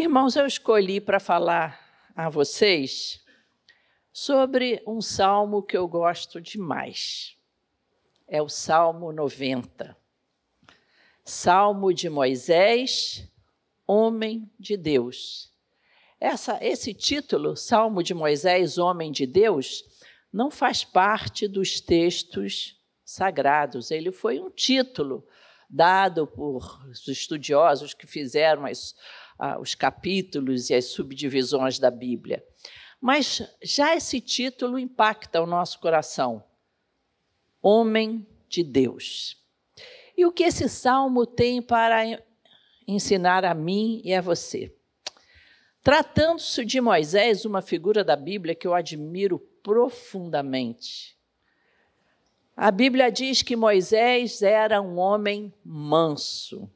Irmãos, eu escolhi para falar a vocês sobre um salmo que eu gosto demais. É o Salmo 90. Salmo de Moisés, homem de Deus. Essa, esse título, Salmo de Moisés, homem de Deus, não faz parte dos textos sagrados. Ele foi um título dado por os estudiosos que fizeram as, os capítulos e as subdivisões da Bíblia. Mas já esse título impacta o nosso coração. Homem de Deus. E o que esse salmo tem para ensinar a mim e a você? Tratando-se de Moisés, uma figura da Bíblia que eu admiro profundamente. A Bíblia diz que Moisés era um homem manso,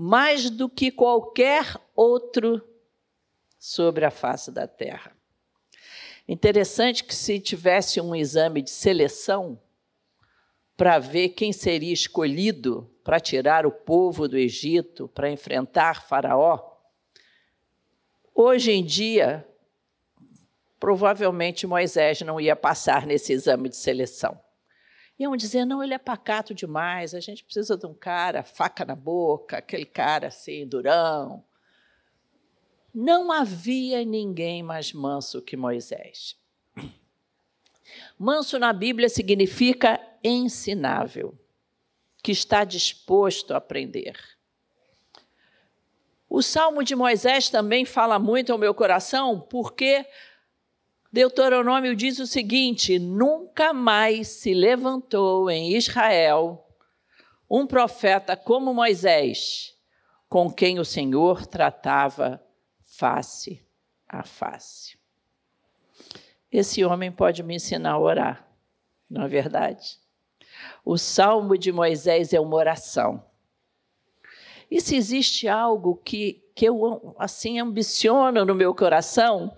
mais do que qualquer outro sobre a face da terra. Interessante que se tivesse um exame de seleção para ver quem seria escolhido para tirar o povo do Egito, para enfrentar Faraó, hoje em dia, provavelmente Moisés não ia passar nesse exame de seleção. Iam dizer, não, ele é pacato demais, a gente precisa de um cara, faca na boca, aquele cara assim, durão. Não havia ninguém mais manso que Moisés. Manso na Bíblia significa ensinável, que está disposto a aprender. O Salmo de Moisés também fala muito ao meu coração, porque Deuteronômio diz o seguinte: nunca mais se levantou em Israel um profeta como Moisés, com quem o Senhor tratava face a face. Esse homem pode me ensinar a orar, não é verdade? O salmo de Moisés é uma oração. E se existe algo que, que eu assim ambiciono no meu coração,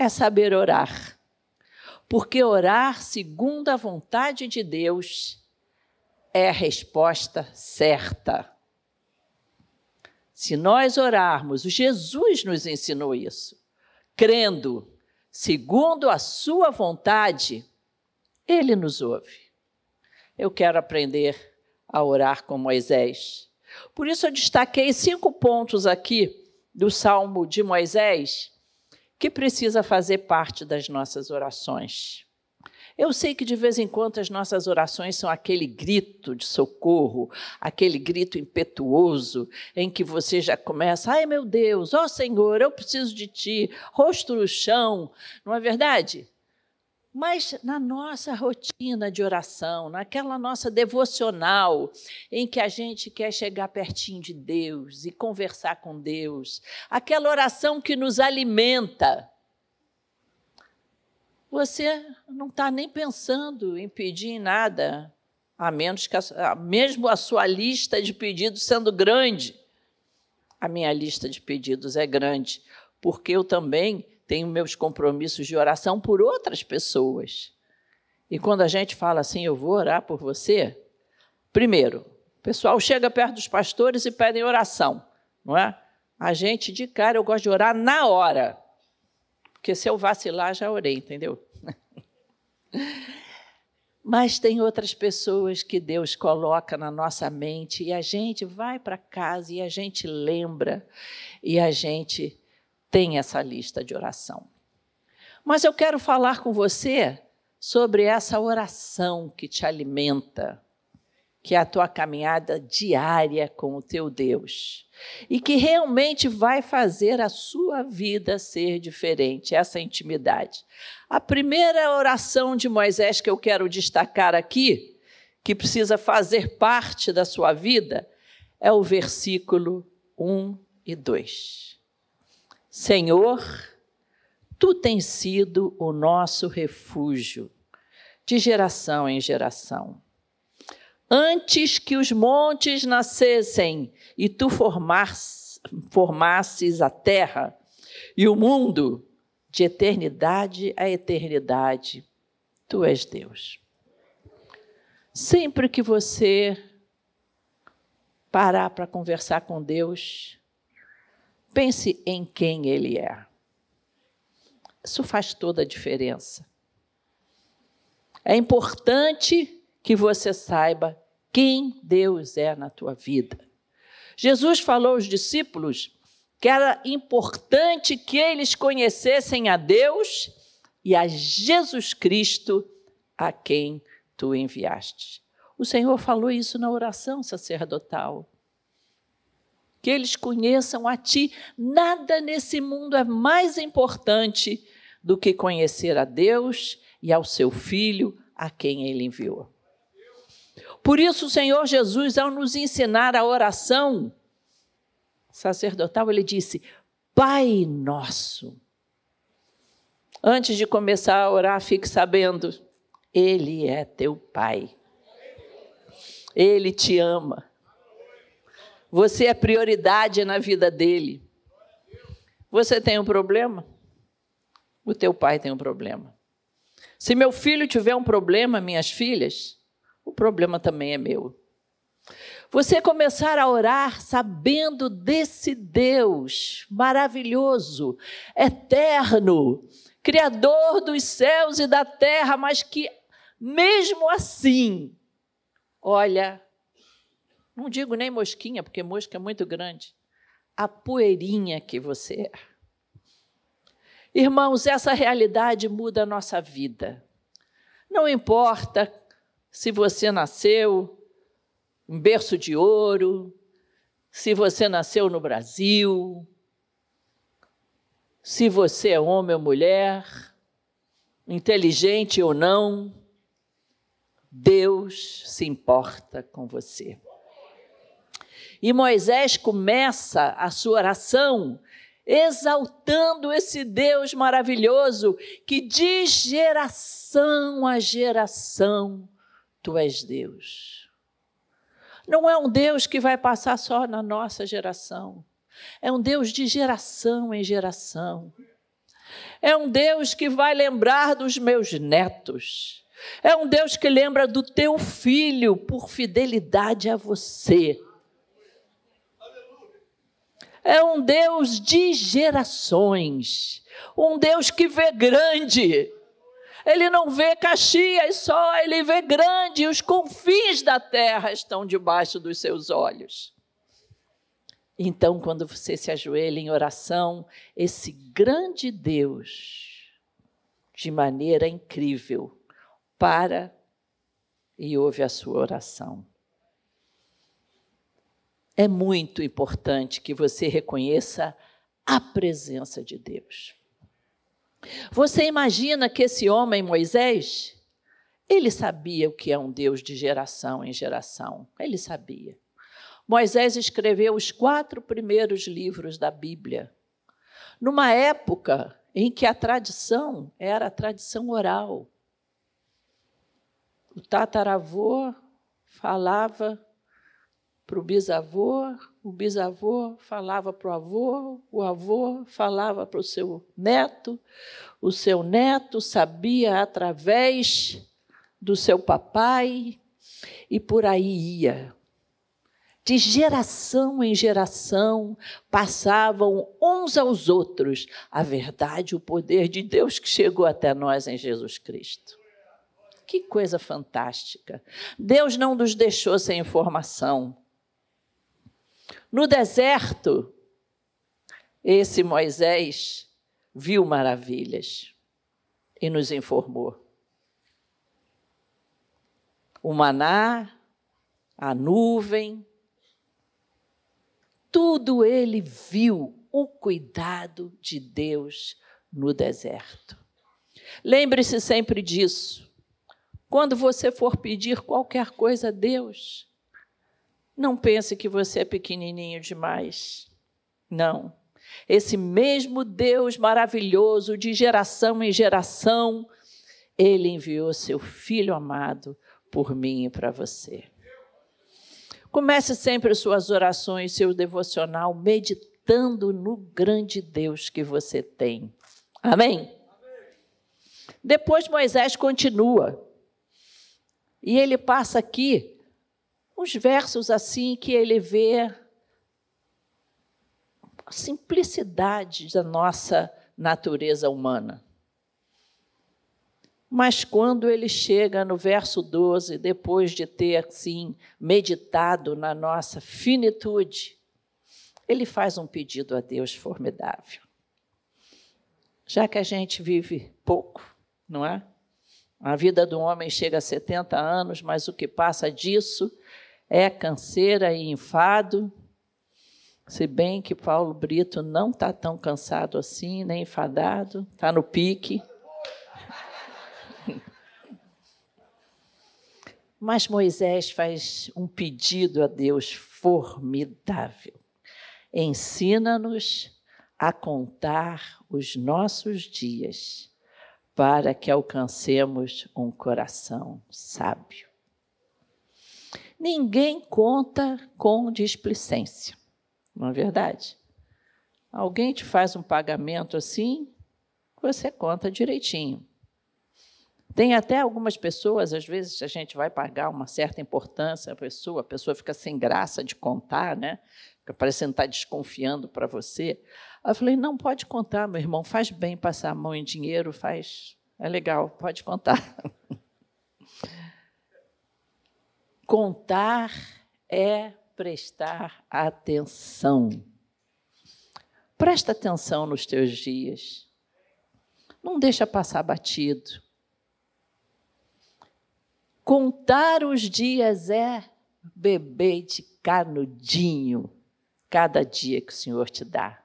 é saber orar. Porque orar segundo a vontade de Deus é a resposta certa. Se nós orarmos, Jesus nos ensinou isso, crendo segundo a sua vontade, ele nos ouve. Eu quero aprender a orar com Moisés. Por isso eu destaquei cinco pontos aqui do Salmo de Moisés que precisa fazer parte das nossas orações. Eu sei que de vez em quando as nossas orações são aquele grito de socorro, aquele grito impetuoso, em que você já começa, ai meu Deus, ó oh Senhor, eu preciso de ti, rosto no chão, não é verdade? Mas na nossa rotina de oração, naquela nossa devocional, em que a gente quer chegar pertinho de Deus e conversar com Deus, aquela oração que nos alimenta, você não está nem pensando em pedir nada, a menos que, a, mesmo a sua lista de pedidos sendo grande. A minha lista de pedidos é grande, porque eu também tenho meus compromissos de oração por outras pessoas. E quando a gente fala assim, eu vou orar por você, primeiro, o pessoal chega perto dos pastores e pedem oração, não é? A gente, de cara, eu gosto de orar na hora. Porque se eu vacilar, já orei, entendeu? Mas tem outras pessoas que Deus coloca na nossa mente e a gente vai para casa e a gente lembra e a gente tem essa lista de oração. Mas eu quero falar com você sobre essa oração que te alimenta, que é a tua caminhada diária com o teu Deus e que realmente vai fazer a sua vida ser diferente, essa intimidade. A primeira oração de Moisés que eu quero destacar aqui, que precisa fazer parte da sua vida, é o versículo 1 e 2. Senhor, tu tens sido o nosso refúgio de geração em geração. Antes que os montes nascessem e tu formasses a terra e o mundo, de eternidade a eternidade, tu és Deus. Sempre que você parar para conversar com Deus, Pense em quem ele é. Isso faz toda a diferença. É importante que você saiba quem Deus é na tua vida. Jesus falou aos discípulos que era importante que eles conhecessem a Deus e a Jesus Cristo a quem tu enviaste. O Senhor falou isso na oração sacerdotal. Que eles conheçam a Ti. Nada nesse mundo é mais importante do que conhecer a Deus e ao seu Filho, a quem Ele enviou. Por isso, o Senhor Jesus, ao nos ensinar a oração sacerdotal, ele disse: Pai nosso. Antes de começar a orar, fique sabendo, Ele é teu Pai. Ele te ama. Você é prioridade na vida dele. Você tem um problema? O teu pai tem um problema. Se meu filho tiver um problema, minhas filhas, o problema também é meu. Você começar a orar sabendo desse Deus maravilhoso, eterno, Criador dos céus e da terra, mas que, mesmo assim, olha, não digo nem mosquinha, porque mosca é muito grande, a poeirinha que você é. Irmãos, essa realidade muda a nossa vida. Não importa se você nasceu em berço de ouro, se você nasceu no Brasil, se você é homem ou mulher, inteligente ou não, Deus se importa com você. E Moisés começa a sua oração exaltando esse Deus maravilhoso que de geração a geração tu és Deus. Não é um Deus que vai passar só na nossa geração. É um Deus de geração em geração. É um Deus que vai lembrar dos meus netos. É um Deus que lembra do teu filho por fidelidade a você. É um Deus de gerações. Um Deus que vê grande. Ele não vê Caxias só, ele vê grande, os confins da terra estão debaixo dos seus olhos. Então, quando você se ajoelha em oração, esse grande Deus, de maneira incrível, para e ouve a sua oração. É muito importante que você reconheça a presença de Deus. Você imagina que esse homem, Moisés, ele sabia o que é um Deus de geração em geração. Ele sabia. Moisés escreveu os quatro primeiros livros da Bíblia, numa época em que a tradição era a tradição oral. O tataravô falava para o bisavô, o bisavô falava para o avô, o avô falava para o seu neto, o seu neto sabia através do seu papai, e por aí ia de geração em geração, passavam uns aos outros a verdade, o poder de Deus que chegou até nós em Jesus Cristo. Que coisa fantástica! Deus não nos deixou sem informação. No deserto, esse Moisés viu maravilhas e nos informou. O maná, a nuvem, tudo ele viu o cuidado de Deus no deserto. Lembre-se sempre disso. Quando você for pedir qualquer coisa a Deus, não pense que você é pequenininho demais. Não. Esse mesmo Deus maravilhoso, de geração em geração, ele enviou seu filho amado por mim e para você. Comece sempre suas orações, seu devocional, meditando no grande Deus que você tem. Amém? Depois Moisés continua. E ele passa aqui uns versos assim que ele vê simplicidade da nossa natureza humana. Mas quando ele chega no verso 12, depois de ter assim meditado na nossa finitude, ele faz um pedido a Deus formidável. Já que a gente vive pouco, não é? A vida do homem chega a 70 anos, mas o que passa disso é canseira e enfado. Se bem que Paulo Brito não está tão cansado assim, nem enfadado, está no pique. Mas Moisés faz um pedido a Deus formidável. Ensina-nos a contar os nossos dias para que alcancemos um coração sábio. Ninguém conta com displicência, não é verdade? Alguém te faz um pagamento assim, você conta direitinho. Tem até algumas pessoas, às vezes a gente vai pagar uma certa importância à pessoa, a pessoa fica sem graça de contar, né? Fica parecendo estar desconfiando para você. Eu falei: não, pode contar, meu irmão, faz bem passar a mão em dinheiro, faz. É legal, pode contar. Contar é prestar atenção. Presta atenção nos teus dias. Não deixa passar batido. Contar os dias é beber de canudinho cada dia que o Senhor te dá,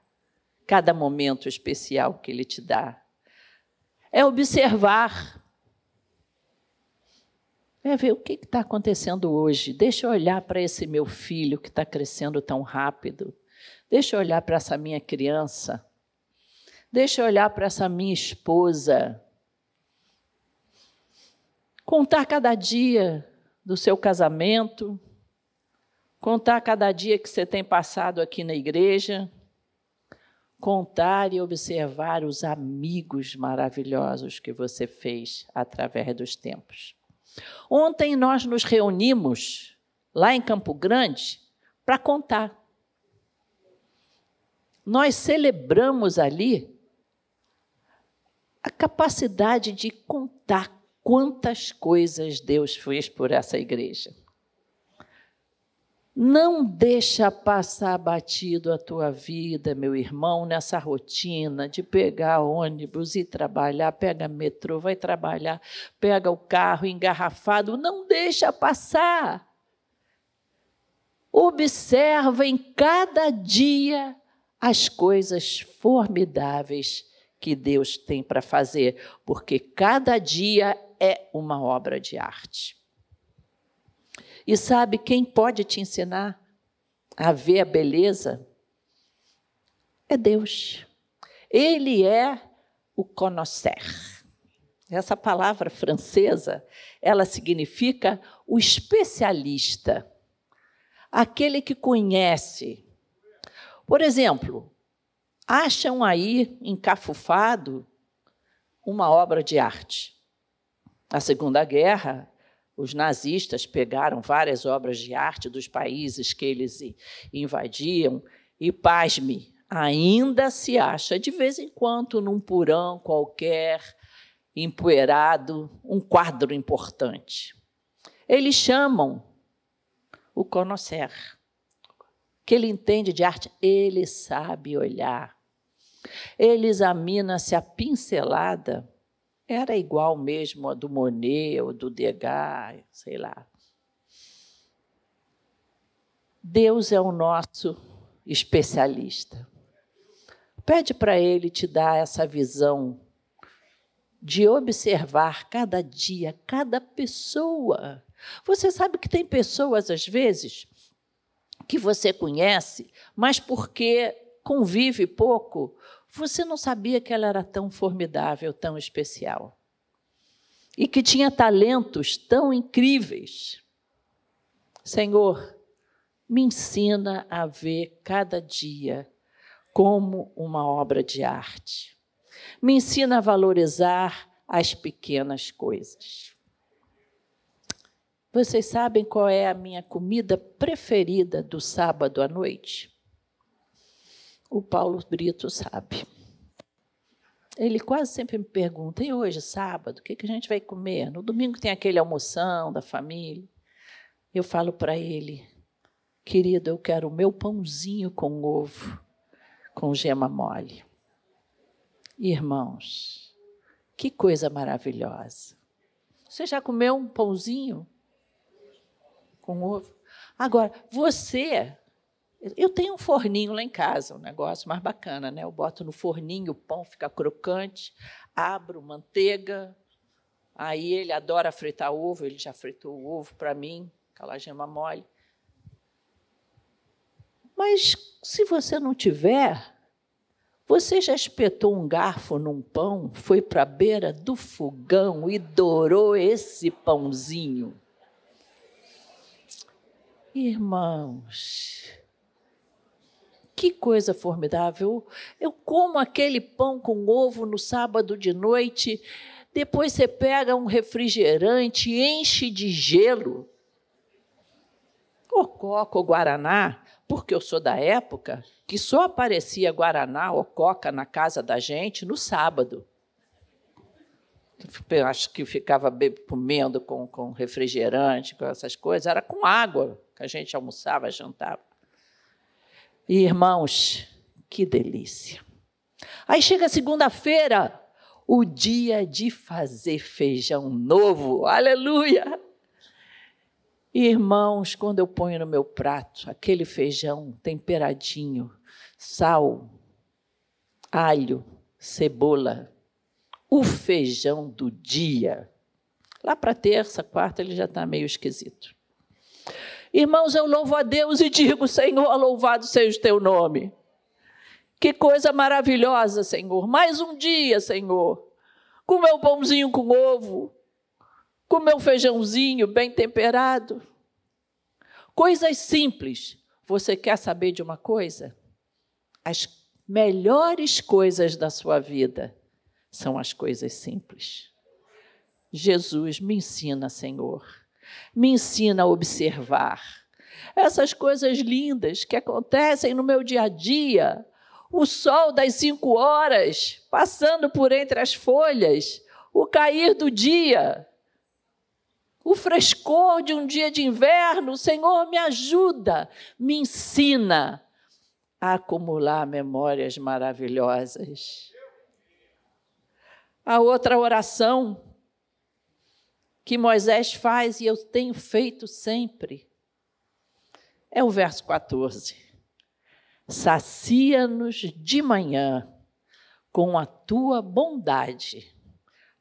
cada momento especial que Ele te dá. É observar. É ver o que está acontecendo hoje. Deixa eu olhar para esse meu filho que está crescendo tão rápido. Deixa eu olhar para essa minha criança. Deixa eu olhar para essa minha esposa Contar cada dia do seu casamento, contar cada dia que você tem passado aqui na igreja, contar e observar os amigos maravilhosos que você fez através dos tempos. Ontem nós nos reunimos lá em Campo Grande para contar. Nós celebramos ali a capacidade de contar quantas coisas Deus fez por essa igreja. Não deixa passar batido a tua vida, meu irmão, nessa rotina de pegar ônibus e trabalhar, pega metrô, vai trabalhar, pega o carro engarrafado, não deixa passar. Observa em cada dia as coisas formidáveis que Deus tem para fazer, porque cada dia é uma obra de arte. E sabe quem pode te ensinar a ver a beleza? É Deus. Ele é o conhecer. Essa palavra francesa, ela significa o especialista, aquele que conhece. Por exemplo, acham aí encafufado uma obra de arte. Na Segunda Guerra, os nazistas pegaram várias obras de arte dos países que eles invadiam e, pasme, ainda se acha de vez em quando num porão qualquer, empoeirado, um quadro importante. Eles chamam o conhecer. Que ele entende de arte, ele sabe olhar. Ele examina se a pincelada era igual mesmo a do Monet ou do Degas, sei lá. Deus é o nosso especialista. Pede para Ele te dar essa visão de observar cada dia, cada pessoa. Você sabe que tem pessoas, às vezes, que você conhece, mas porque convive pouco, você não sabia que ela era tão formidável, tão especial. E que tinha talentos tão incríveis. Senhor, me ensina a ver cada dia como uma obra de arte. Me ensina a valorizar as pequenas coisas. Vocês sabem qual é a minha comida preferida do sábado à noite? O Paulo Brito sabe. Ele quase sempre me pergunta: e hoje, sábado, o que, a gente vai comer? No domingo tem aquele almoção da família. Eu falo para ele: querido, eu quero o meu pãozinho com ovo, com gema mole. Irmãos, que coisa maravilhosa. Você já comeu um pãozinho com ovo? Agora, você eu tenho um forninho lá em casa, um negócio mais bacana, né? Eu boto no forninho, o pão fica crocante, abro manteiga. Aí ele adora fritar ovo, ele já fritou o ovo para mim, aquela gema mole. Mas se você não tiver, você já espetou um garfo num pão, foi para a beira do fogão e dourou esse pãozinho? Irmãos, que coisa formidável! Eu como aquele pão com ovo no sábado de noite, depois você pega um refrigerante, enche de gelo. O coca ou guaraná, porque eu sou da época que só aparecia guaraná ou coca na casa da gente no sábado. Eu acho que ficava comendo com, com refrigerante, com essas coisas, era com água que a gente almoçava, jantava. E, irmãos, que delícia. Aí chega segunda-feira, o dia de fazer feijão novo. Aleluia! Irmãos, quando eu ponho no meu prato aquele feijão temperadinho, sal, alho, cebola, o feijão do dia. Lá para terça, quarta, ele já está meio esquisito. Irmãos, eu louvo a Deus e digo: Senhor, louvado seja o teu nome. Que coisa maravilhosa, Senhor. Mais um dia, Senhor. Com meu pãozinho com ovo, com meu feijãozinho bem temperado. Coisas simples. Você quer saber de uma coisa? As melhores coisas da sua vida são as coisas simples. Jesus me ensina, Senhor me ensina a observar. Essas coisas lindas que acontecem no meu dia a dia, o sol das cinco horas passando por entre as folhas, o cair do dia, o frescor de um dia de inverno, o Senhor me ajuda, me ensina a acumular memórias maravilhosas. A outra oração que Moisés faz e eu tenho feito sempre. É o verso 14. Sacia-nos de manhã com a tua bondade,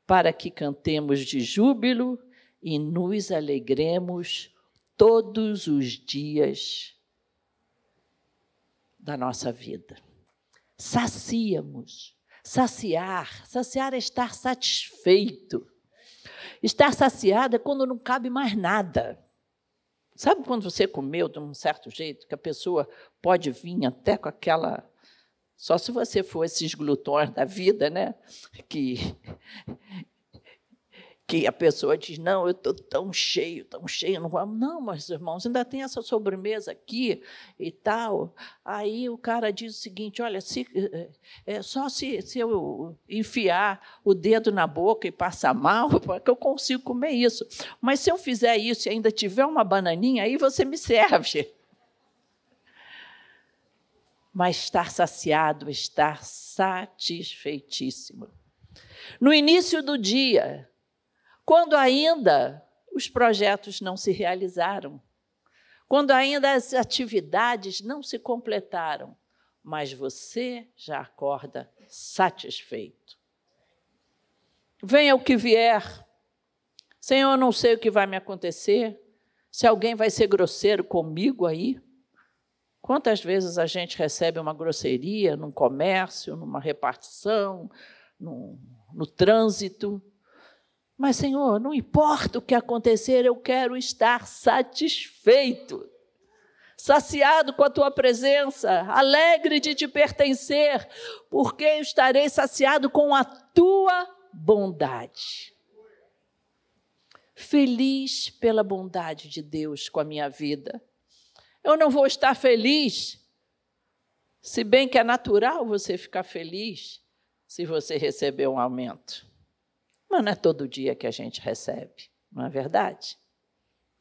para que cantemos de júbilo e nos alegremos todos os dias da nossa vida. Saciamos, saciar, saciar é estar satisfeito Estar saciada é quando não cabe mais nada. Sabe quando você comeu de um certo jeito, que a pessoa pode vir até com aquela. Só se você for esses glutões da vida, né? Que que a pessoa diz: Não, eu estou tão cheio, tão cheio, não vamos. Não, mas irmãos, ainda tem essa sobremesa aqui e tal. Aí o cara diz o seguinte: Olha, se, é, só se, se eu enfiar o dedo na boca e passar mal, é que eu consigo comer isso. Mas se eu fizer isso e ainda tiver uma bananinha, aí você me serve. Mas estar saciado, estar satisfeitíssimo. No início do dia, quando ainda os projetos não se realizaram, quando ainda as atividades não se completaram, mas você já acorda satisfeito. Venha o que vier, Senhor, eu não sei o que vai me acontecer, se alguém vai ser grosseiro comigo aí. Quantas vezes a gente recebe uma grosseria num comércio, numa repartição, no, trânsito? Mas, Senhor, não importa o que acontecer, eu quero estar satisfeito, saciado com a tua presença, alegre de te pertencer, porque eu estarei saciado com a tua bondade. Feliz pela bondade de Deus com a minha vida. Eu não vou estar feliz Se bem que é natural você ficar feliz se você receber um aumento. Mas não é todo dia que a gente recebe, não é verdade?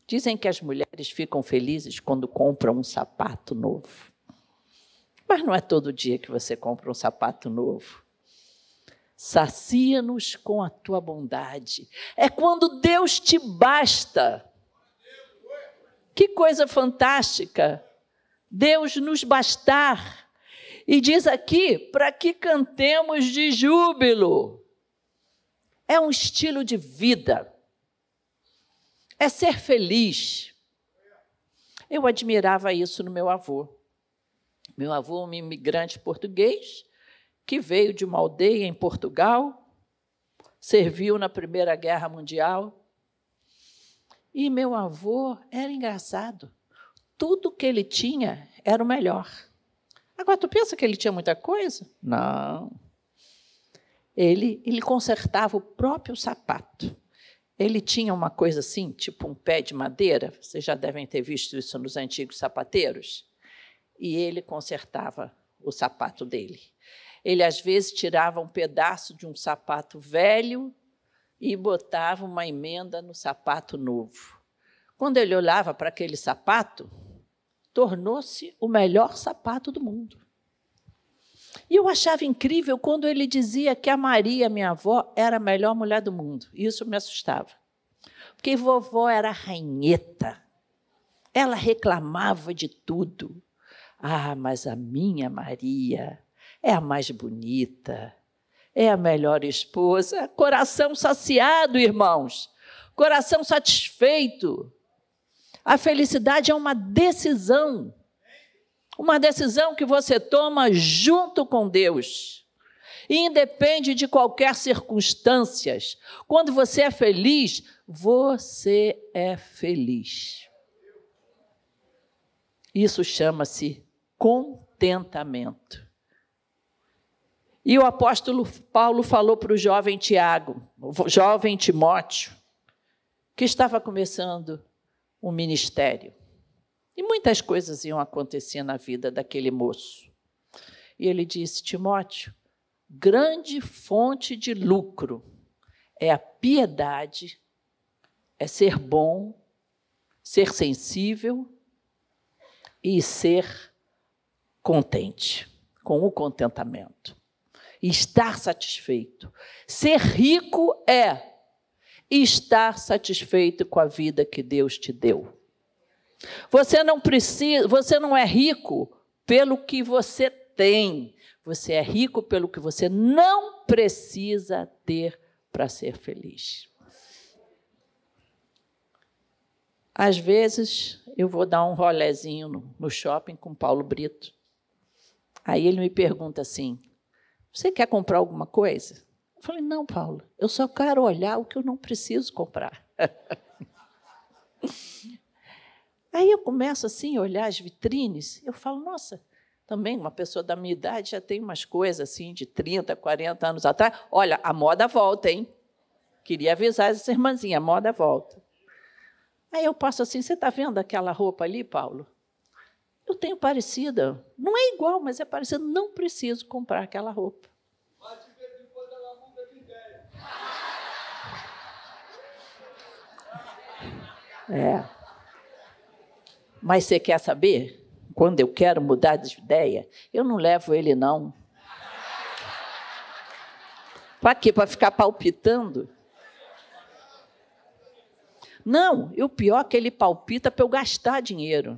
Dizem que as mulheres ficam felizes quando compram um sapato novo. Mas não é todo dia que você compra um sapato novo. Sacia-nos com a tua bondade. É quando Deus te basta. Que coisa fantástica! Deus nos bastar. E diz aqui para que cantemos de júbilo. É um estilo de vida. É ser feliz. Eu admirava isso no meu avô. Meu avô, um imigrante português, que veio de uma aldeia em Portugal, serviu na Primeira Guerra Mundial. E meu avô era engraçado. Tudo que ele tinha era o melhor. Agora, tu pensa que ele tinha muita coisa? Não. Ele, ele consertava o próprio sapato. Ele tinha uma coisa assim, tipo um pé de madeira, vocês já devem ter visto isso nos antigos sapateiros. E ele consertava o sapato dele. Ele, às vezes, tirava um pedaço de um sapato velho e botava uma emenda no sapato novo. Quando ele olhava para aquele sapato, tornou-se o melhor sapato do mundo. E eu achava incrível quando ele dizia que a Maria, minha avó, era a melhor mulher do mundo. Isso me assustava. Porque vovó era rainheta. Ela reclamava de tudo. Ah, mas a minha Maria é a mais bonita, é a melhor esposa. Coração saciado, irmãos. Coração satisfeito. A felicidade é uma decisão. Uma decisão que você toma junto com Deus. Independe de qualquer circunstâncias. Quando você é feliz, você é feliz. Isso chama-se contentamento. E o apóstolo Paulo falou para o jovem Tiago, o jovem Timóteo, que estava começando um ministério. E muitas coisas iam acontecer na vida daquele moço. E ele disse: Timóteo, grande fonte de lucro é a piedade, é ser bom, ser sensível e ser contente, com o contentamento. Estar satisfeito. Ser rico é estar satisfeito com a vida que Deus te deu. Você não precisa, você não é rico pelo que você tem. Você é rico pelo que você não precisa ter para ser feliz. Às vezes eu vou dar um rolezinho no, no shopping com Paulo Brito. Aí ele me pergunta assim: Você quer comprar alguma coisa? Eu falei, não, Paulo, eu só quero olhar o que eu não preciso comprar. Aí eu começo assim a olhar as vitrines, eu falo, nossa, também uma pessoa da minha idade já tem umas coisas assim de 30, 40 anos atrás. Olha, a moda volta, hein? Queria avisar essa irmãzinha, a moda volta. Aí eu passo assim, você está vendo aquela roupa ali, Paulo? Eu tenho parecida. Não é igual, mas é parecida. Não preciso comprar aquela roupa. É. Mas você quer saber? Quando eu quero mudar de ideia, eu não levo ele, não. Para quê? Para ficar palpitando? Não, e o pior é que ele palpita para eu gastar dinheiro.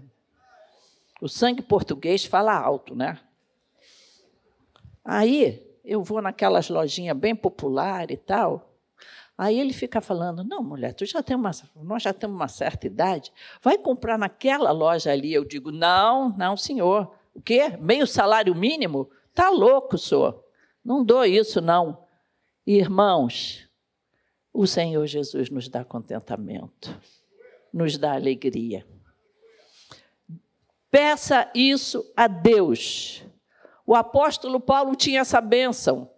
O sangue português fala alto, né? Aí eu vou naquelas lojinhas bem populares e tal. Aí ele fica falando: não, mulher, tu já tem uma, nós já temos uma certa idade, vai comprar naquela loja ali. Eu digo: não, não, senhor. O quê? Meio salário mínimo? Tá louco, senhor. Não dou isso, não. Irmãos, o Senhor Jesus nos dá contentamento, nos dá alegria. Peça isso a Deus. O apóstolo Paulo tinha essa bênção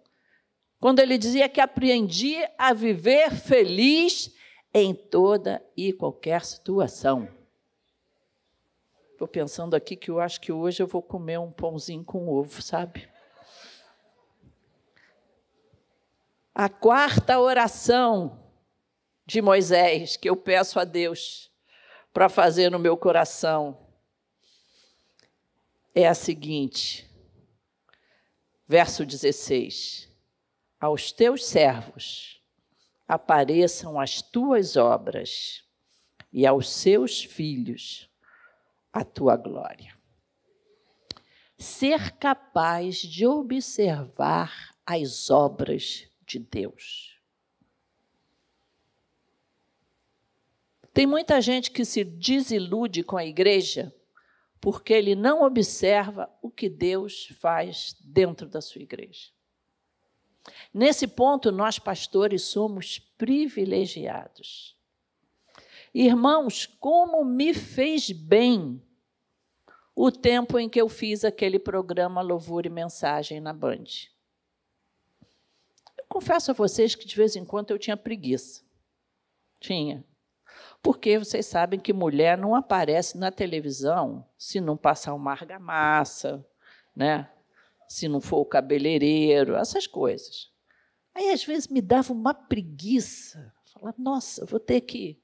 quando ele dizia que aprendi a viver feliz em toda e qualquer situação. Estou pensando aqui que eu acho que hoje eu vou comer um pãozinho com ovo, sabe? A quarta oração de Moisés que eu peço a Deus para fazer no meu coração é a seguinte, verso 16: Aos teus servos apareçam as tuas obras, e aos seus filhos a tua glória. Ser capaz de observar as obras de Deus. Tem muita gente que se desilude com a igreja porque ele não observa o que Deus faz dentro da sua igreja. Nesse ponto, nós pastores somos privilegiados. Irmãos, como me fez bem o tempo em que eu fiz aquele programa Louvor e Mensagem na Band. Eu confesso a vocês que de vez em quando eu tinha preguiça. Tinha. Porque vocês sabem que mulher não aparece na televisão se não passar uma argamassa, né? Se não for o cabeleireiro, essas coisas. Aí, às vezes, me dava uma preguiça. Falar, nossa, vou ter que.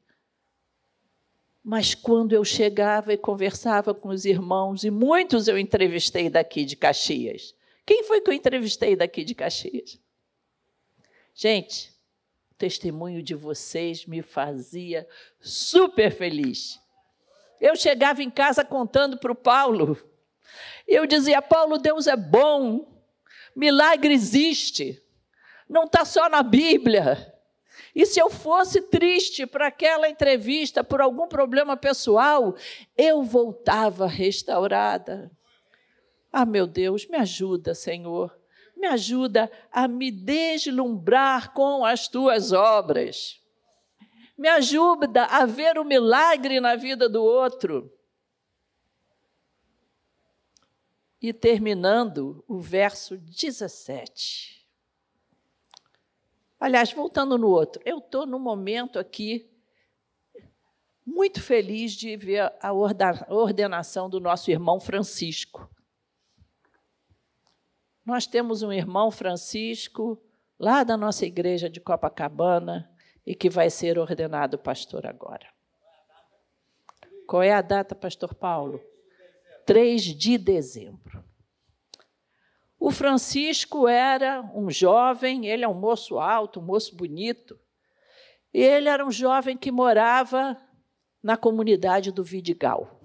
Mas quando eu chegava e conversava com os irmãos, e muitos eu entrevistei daqui de Caxias. Quem foi que eu entrevistei daqui de Caxias? Gente, o testemunho de vocês me fazia super feliz. Eu chegava em casa contando para o Paulo. Eu dizia: Paulo, Deus é bom, milagre existe, não está só na Bíblia. E se eu fosse triste para aquela entrevista por algum problema pessoal, eu voltava restaurada. Ah, meu Deus, me ajuda, Senhor me ajuda a me deslumbrar com as tuas obras. Me ajuda a ver o milagre na vida do outro. E terminando o verso 17. Aliás, voltando no outro, eu estou no momento aqui muito feliz de ver a ordenação do nosso irmão Francisco. Nós temos um irmão Francisco, lá da nossa igreja de Copacabana, e que vai ser ordenado pastor agora. Qual é a data, pastor Paulo? 3 de dezembro. O Francisco era um jovem, ele é um moço alto, um moço bonito. E ele era um jovem que morava na comunidade do Vidigal,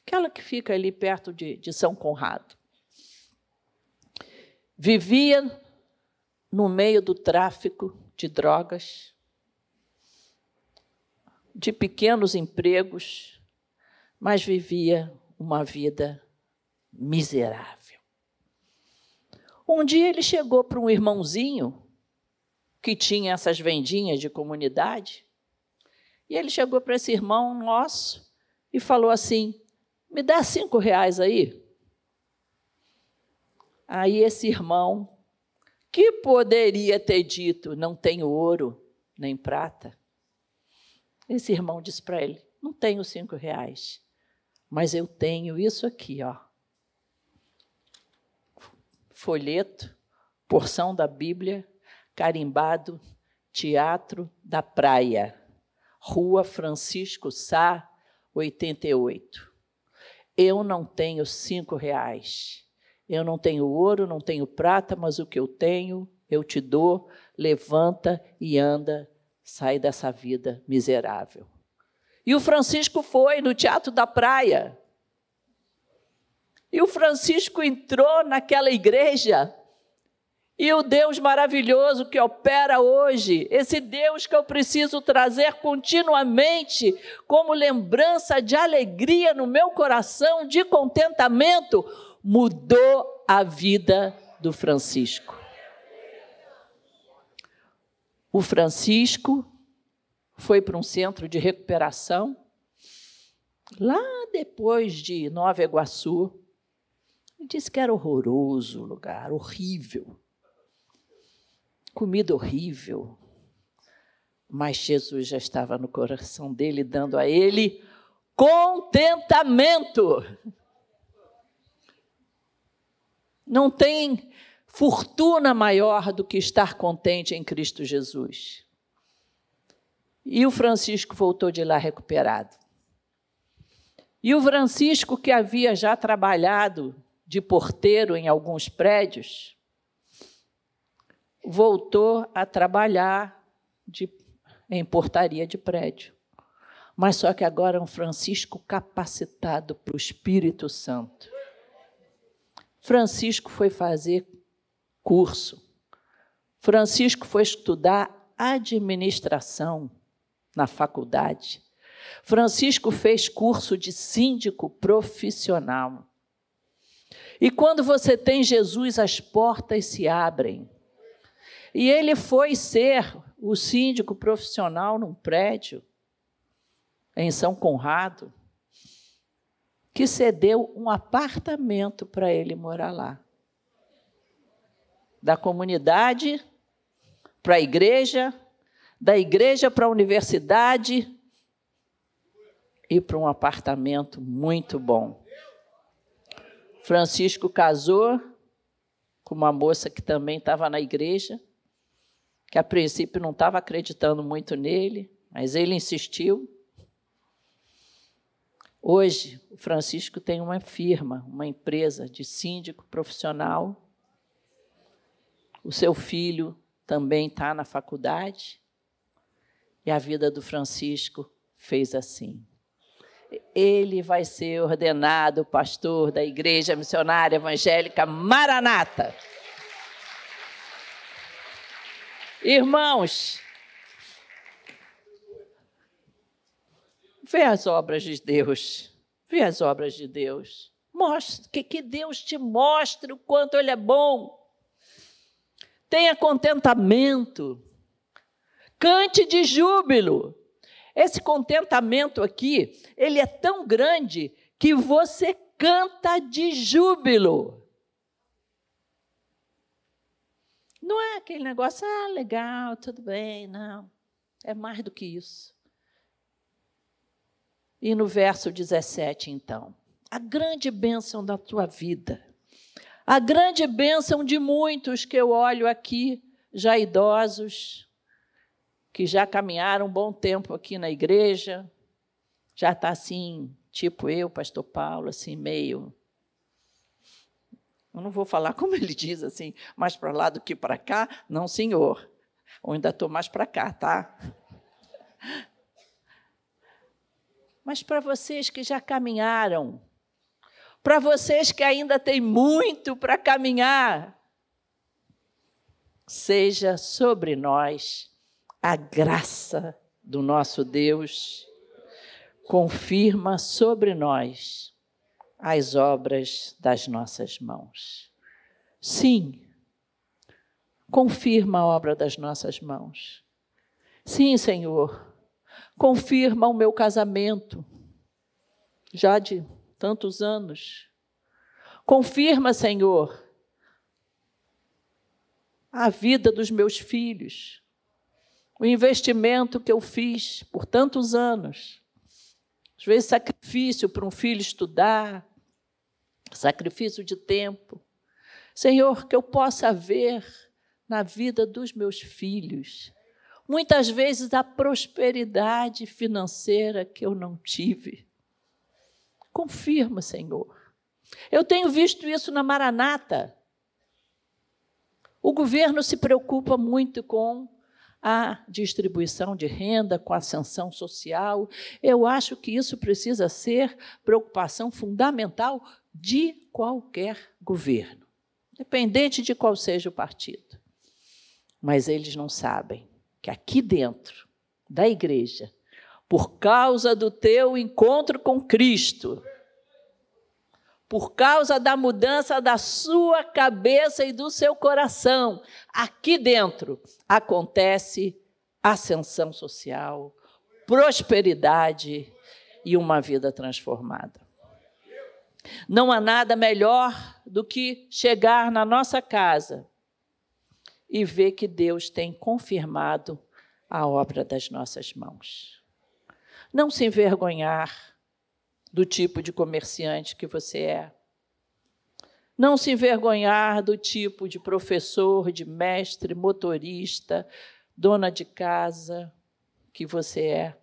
aquela que fica ali perto de, de São Conrado. Vivia no meio do tráfico de drogas, de pequenos empregos, mas vivia uma vida miserável. Um dia ele chegou para um irmãozinho que tinha essas vendinhas de comunidade, e ele chegou para esse irmão nosso e falou assim: Me dá cinco reais aí. Aí esse irmão, que poderia ter dito: Não tenho ouro nem prata. Esse irmão disse para ele: Não tenho cinco reais, mas eu tenho isso aqui, ó. Folheto, porção da Bíblia, carimbado, Teatro da Praia, Rua Francisco Sá, 88. Eu não tenho cinco reais eu não tenho ouro, não tenho prata, mas o que eu tenho, eu te dou. Levanta e anda, sai dessa vida miserável. E o Francisco foi no Teatro da Praia. E o Francisco entrou naquela igreja. E o Deus maravilhoso que opera hoje, esse Deus que eu preciso trazer continuamente como lembrança de alegria no meu coração, de contentamento, mudou a vida do Francisco. O Francisco foi para um centro de recuperação, lá depois de Nova Iguaçu. Disse que era horroroso o lugar, horrível. Comida horrível. Mas Jesus já estava no coração dele, dando a ele contentamento. Não tem fortuna maior do que estar contente em Cristo Jesus. E o Francisco voltou de lá recuperado. E o Francisco, que havia já trabalhado de porteiro em alguns prédios, voltou a trabalhar de, em portaria de prédio. Mas só que agora é um Francisco capacitado para o Espírito Santo. Francisco foi fazer curso. Francisco foi estudar administração na faculdade. Francisco fez curso de síndico profissional. E quando você tem Jesus, as portas se abrem. E ele foi ser o síndico profissional num prédio em São Conrado, que cedeu um apartamento para ele morar lá. Da comunidade para a igreja, da igreja para a universidade, e para um apartamento muito bom. Francisco casou com uma moça que também estava na igreja, que a princípio não estava acreditando muito nele, mas ele insistiu. Hoje, o Francisco tem uma firma, uma empresa de síndico profissional. O seu filho também está na faculdade. E a vida do Francisco fez assim ele vai ser ordenado pastor da Igreja Missionária Evangélica Maranata. Irmãos, vê as obras de Deus, vê as obras de Deus. Mostre, que, que Deus te mostre o quanto Ele é bom. Tenha contentamento. Cante de júbilo. Esse contentamento aqui, ele é tão grande que você canta de júbilo. Não é aquele negócio, ah, legal, tudo bem, não. É mais do que isso. E no verso 17, então, a grande bênção da tua vida, a grande bênção de muitos que eu olho aqui, já idosos, que já caminharam um bom tempo aqui na igreja, já está assim, tipo eu, pastor Paulo, assim, meio. Eu não vou falar como ele diz, assim, mais para lá do que para cá. Não, senhor. Eu ainda estou mais para cá, tá? Mas para vocês que já caminharam, para vocês que ainda têm muito para caminhar, seja sobre nós a graça do nosso Deus confirma sobre nós as obras das nossas mãos. Sim, confirma a obra das nossas mãos. Sim, Senhor, confirma o meu casamento, já de tantos anos. Confirma, Senhor, a vida dos meus filhos o investimento que eu fiz por tantos anos. Às vezes, sacrifício para um filho estudar, sacrifício de tempo. Senhor, que eu possa ver na vida dos meus filhos, muitas vezes a prosperidade financeira que eu não tive. Confirma, Senhor. Eu tenho visto isso na Maranata. O governo se preocupa muito com a distribuição de renda, com a ascensão social. Eu acho que isso precisa ser preocupação fundamental de qualquer governo, independente de qual seja o partido. Mas eles não sabem que aqui dentro da igreja, por causa do teu encontro com Cristo, por causa da mudança da sua cabeça e do seu coração, aqui dentro acontece ascensão social, prosperidade e uma vida transformada. Não há nada melhor do que chegar na nossa casa e ver que Deus tem confirmado a obra das nossas mãos. Não se envergonhar do tipo de comerciante que você é. Não se envergonhar do tipo de professor, de mestre, motorista, dona de casa que você é.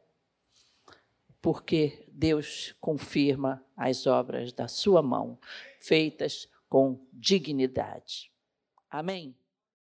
Porque Deus confirma as obras da sua mão, feitas com dignidade. Amém?